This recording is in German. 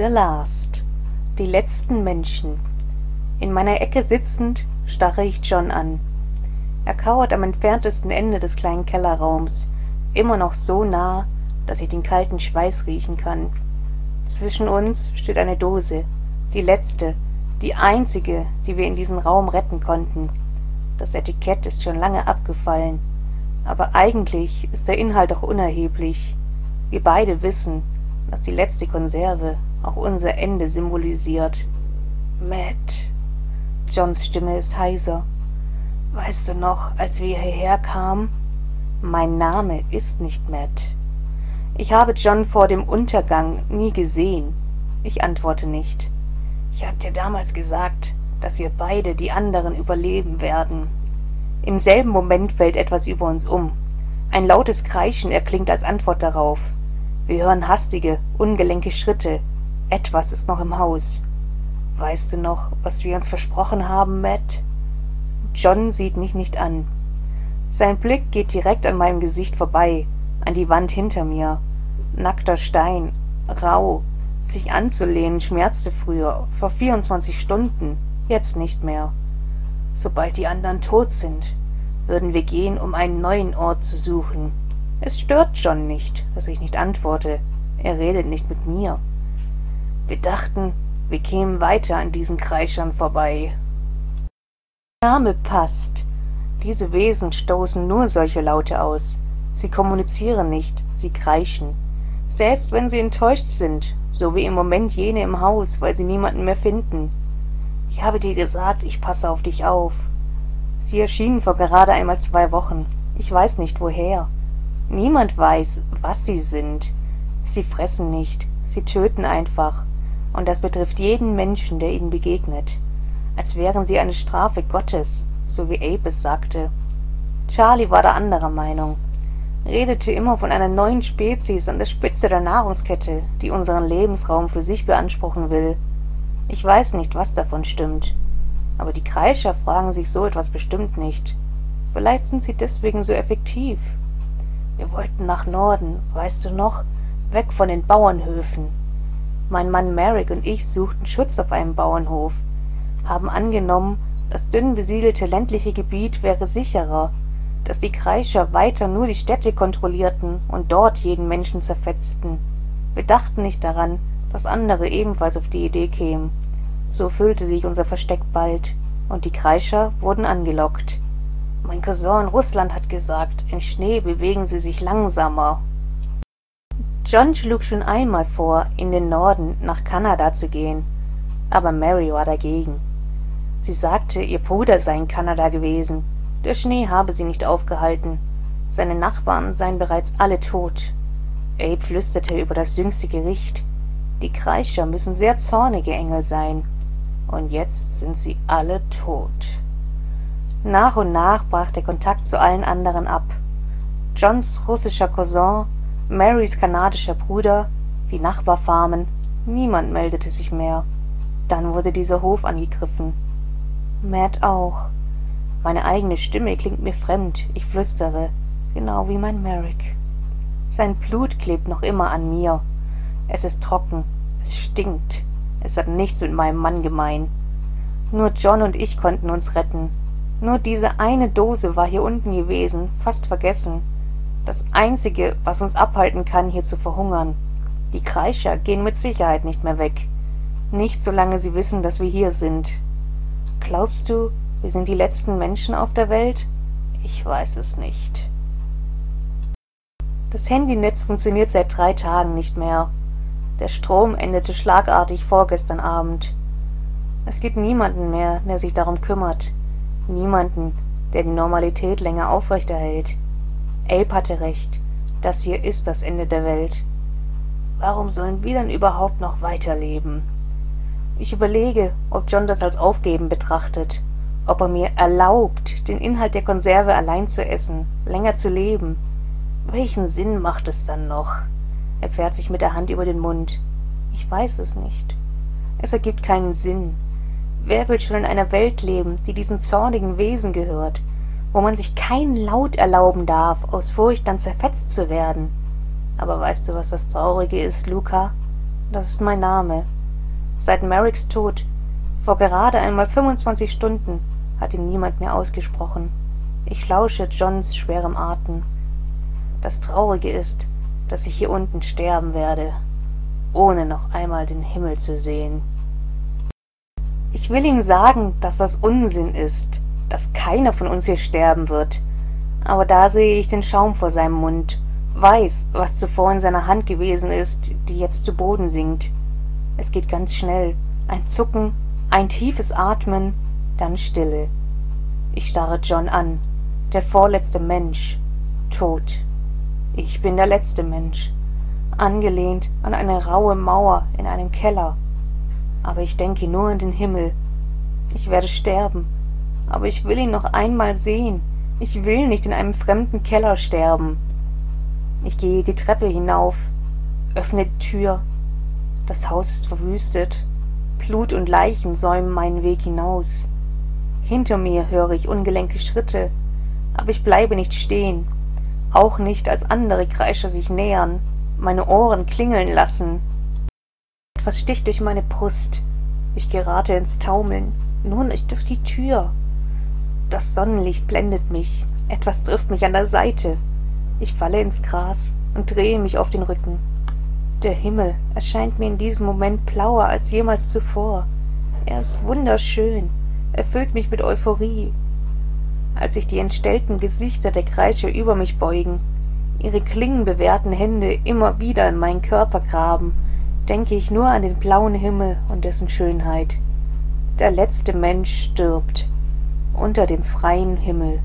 The Last. Die letzten Menschen. In meiner Ecke sitzend, starre ich John an. Er kauert am entferntesten Ende des kleinen Kellerraums, immer noch so nah, dass ich den kalten Schweiß riechen kann. Zwischen uns steht eine Dose, die letzte, die einzige, die wir in diesem Raum retten konnten. Das Etikett ist schon lange abgefallen, aber eigentlich ist der Inhalt auch unerheblich. Wir beide wissen, dass die letzte Konserve auch unser Ende symbolisiert. Matt. Johns Stimme ist heiser. Weißt du noch, als wir hierher kamen? Mein Name ist nicht Matt. Ich habe John vor dem Untergang nie gesehen. Ich antworte nicht. Ich hab dir damals gesagt, dass wir beide die anderen überleben werden. Im selben Moment fällt etwas über uns um. Ein lautes Kreischen erklingt als Antwort darauf. Wir hören hastige, ungelenke Schritte, etwas ist noch im Haus. Weißt du noch, was wir uns versprochen haben, Matt? John sieht mich nicht an. Sein Blick geht direkt an meinem Gesicht vorbei, an die Wand hinter mir. Nackter Stein, rau, sich anzulehnen schmerzte früher, vor 24 Stunden, jetzt nicht mehr. Sobald die anderen tot sind, würden wir gehen, um einen neuen Ort zu suchen. Es stört John nicht, dass ich nicht antworte. Er redet nicht mit mir. Wir dachten, wir kämen weiter an diesen Kreischern vorbei. Der Name passt. Diese Wesen stoßen nur solche Laute aus. Sie kommunizieren nicht, sie kreischen. Selbst wenn sie enttäuscht sind, so wie im Moment jene im Haus, weil sie niemanden mehr finden. Ich habe dir gesagt, ich passe auf dich auf. Sie erschienen vor gerade einmal zwei Wochen. Ich weiß nicht woher. Niemand weiß, was sie sind. Sie fressen nicht, sie töten einfach und das betrifft jeden Menschen, der ihnen begegnet, als wären sie eine Strafe Gottes, so wie Abe es sagte. Charlie war da anderer Meinung, redete immer von einer neuen Spezies an der Spitze der Nahrungskette, die unseren Lebensraum für sich beanspruchen will. Ich weiß nicht, was davon stimmt, aber die Kreischer fragen sich so etwas bestimmt nicht. Vielleicht sind sie deswegen so effektiv. Wir wollten nach Norden, weißt du noch, weg von den Bauernhöfen, mein Mann Merrick und ich suchten Schutz auf einem Bauernhof, haben angenommen, das dünn besiedelte ländliche Gebiet wäre sicherer, dass die Kreischer weiter nur die Städte kontrollierten und dort jeden Menschen zerfetzten. Wir dachten nicht daran, dass andere ebenfalls auf die Idee kämen. So füllte sich unser Versteck bald, und die Kreischer wurden angelockt. Mein Cousin in Russland hat gesagt, im Schnee bewegen sie sich langsamer John schlug schon einmal vor, in den Norden nach Kanada zu gehen, aber Mary war dagegen. Sie sagte, ihr Bruder sei in Kanada gewesen, der Schnee habe sie nicht aufgehalten, seine Nachbarn seien bereits alle tot. Abe flüsterte über das jüngste Gericht, die Kreischer müssen sehr zornige Engel sein, und jetzt sind sie alle tot. Nach und nach brach der Kontakt zu allen anderen ab. Johns russischer Cousin Marys kanadischer Bruder, die Nachbarfarmen, niemand meldete sich mehr. Dann wurde dieser Hof angegriffen. Matt auch. Meine eigene Stimme klingt mir fremd, ich flüstere, genau wie mein Merrick. Sein Blut klebt noch immer an mir. Es ist trocken, es stinkt, es hat nichts mit meinem Mann gemein. Nur John und ich konnten uns retten. Nur diese eine Dose war hier unten gewesen, fast vergessen das Einzige, was uns abhalten kann, hier zu verhungern. Die Kreischer gehen mit Sicherheit nicht mehr weg. Nicht solange sie wissen, dass wir hier sind. Glaubst du, wir sind die letzten Menschen auf der Welt? Ich weiß es nicht. Das Handynetz funktioniert seit drei Tagen nicht mehr. Der Strom endete schlagartig vorgestern Abend. Es gibt niemanden mehr, der sich darum kümmert. Niemanden, der die Normalität länger aufrechterhält. Abe hatte recht. Das hier ist das Ende der Welt. Warum sollen wir denn überhaupt noch weiterleben? Ich überlege, ob John das als Aufgeben betrachtet, ob er mir erlaubt, den Inhalt der Konserve allein zu essen, länger zu leben. Welchen Sinn macht es dann noch? Er fährt sich mit der Hand über den Mund. Ich weiß es nicht. Es ergibt keinen Sinn. Wer will schon in einer Welt leben, die diesen zornigen Wesen gehört, wo man sich keinen Laut erlauben darf, aus Furcht dann zerfetzt zu werden. Aber weißt du, was das Traurige ist, Luca? das ist mein Name. Seit Merricks Tod, vor gerade einmal 25 Stunden, hat ihn niemand mehr ausgesprochen. Ich lausche Johns schwerem Atem. Das Traurige ist, dass ich hier unten sterben werde, ohne noch einmal den Himmel zu sehen. Ich will ihm sagen, dass das Unsinn ist, dass keiner von uns hier sterben wird. Aber da sehe ich den Schaum vor seinem Mund, weiß, was zuvor in seiner Hand gewesen ist, die jetzt zu Boden sinkt. Es geht ganz schnell. Ein Zucken, ein tiefes Atmen, dann Stille. Ich starre John an. Der vorletzte Mensch. Tot. Ich bin der letzte Mensch, angelehnt an eine raue Mauer in einem Keller. Aber ich denke nur an den Himmel. Ich werde sterben, aber ich will ihn noch einmal sehen. Ich will nicht in einem fremden Keller sterben. Ich gehe die Treppe hinauf, öffne die Tür. Das Haus ist verwüstet. Blut und Leichen säumen meinen Weg hinaus. Hinter mir höre ich ungelenke Schritte, aber ich bleibe nicht stehen auch nicht als andere Kreischer sich nähern, meine Ohren klingeln lassen. Etwas sticht durch meine Brust. Ich gerate ins Taumeln, nur nicht durch die Tür. Das Sonnenlicht blendet mich, etwas trifft mich an der Seite. Ich falle ins Gras und drehe mich auf den Rücken. Der Himmel erscheint mir in diesem Moment blauer als jemals zuvor. Er ist wunderschön, erfüllt mich mit Euphorie als sich die entstellten Gesichter der Kreischer über mich beugen, ihre klingenbewehrten Hände immer wieder in meinen Körper graben, denke ich nur an den blauen Himmel und dessen Schönheit. Der letzte Mensch stirbt unter dem freien Himmel.